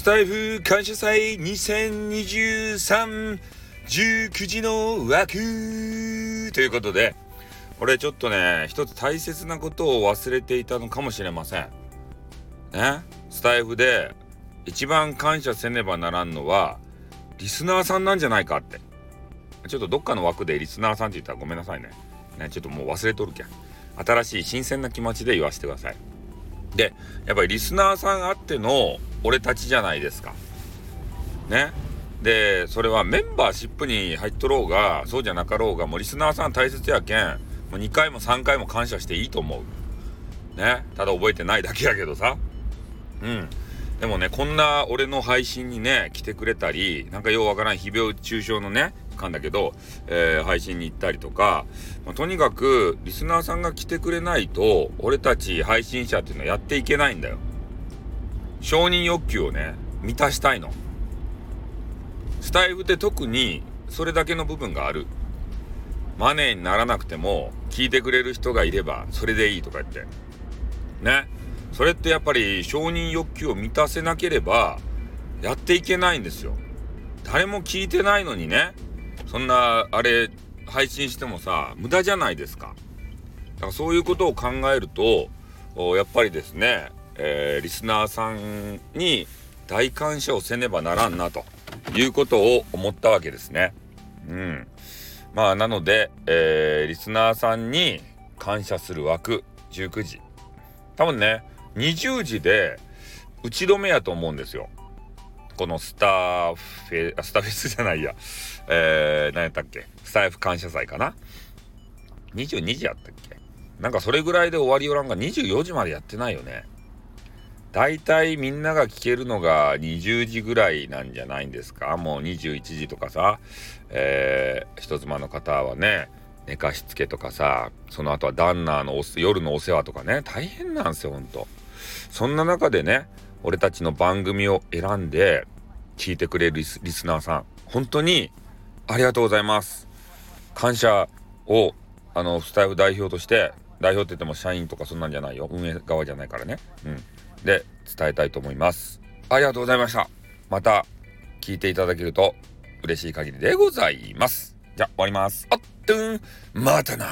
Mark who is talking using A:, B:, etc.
A: スタイフ感謝祭2023 19時の枠ということで、俺ちょっとね、一つ大切なことを忘れていたのかもしれません。ね、スタイフで一番感謝せねばならんのは、リスナーさんなんじゃないかって。ちょっとどっかの枠でリスナーさんって言ったらごめんなさいね。ね、ちょっともう忘れとるけん。新しい新鮮な気持ちで言わせてください。で、やっぱりリスナーさんあっての俺たちじゃないですか。ね。で、それはメンバーシップに入っとろうが、そうじゃなかろうが、もうリスナーさん大切やけん、もう2回も3回も感謝していいと思う。ね。ただ覚えてないだけやけどさ。うん。でもね、こんな俺の配信にね、来てくれたり、なんかようわからん誹謗中傷のね、かんだけど、えー、配信に行ったりとか、まあ、とにかくリスナーさんが来てくれないと俺たち配信者っていうのはやっていけないんだよ。承認欲求をね満たしたいの。スタイフって特にそれだけの部分がある。マネーにならなくても聞いてくれる人がいればそれでいいとか言って。ね。それってやっぱり承認欲求を満たせなければやっていけないんですよ。誰も聞いてないのにね。そんなあれ配信してもさ無駄じゃないですか。だからそういうことを考えるとやっぱりですね、えー、リスナーさんに大感謝をせねばならんなということを思ったわけですね。うん。まあなので、えー、リスナーさんに感謝する枠19時。多分ね20時で打ち止めやと思うんですよこのスターフェ、スターフェスじゃないや。えー、何やったっけ？スタイフ感謝祭かな ?22 時やったっけ？なんかそれぐらいで終わりよらんが24時までやってないよね。大体みんなが聞けるのが20時ぐらいなんじゃないんですか？もう21時とかさ、えー、人妻の方はね、寝かしつけとかさ、その後は旦那の夜のお世話とかね、大変なんですよ、ほんと。そんな中でね、俺たちの番組を選んで聞いてくれるリスナーさん、本当にありがとうございます。感謝を、あの、スタイフ代表として、代表って言っても社員とかそんなんじゃないよ。運営側じゃないからね。うん。で、伝えたいと思います。ありがとうございました。また、聞いていただけると嬉しい限りでございます。じゃ、終わります。あっとん、またな。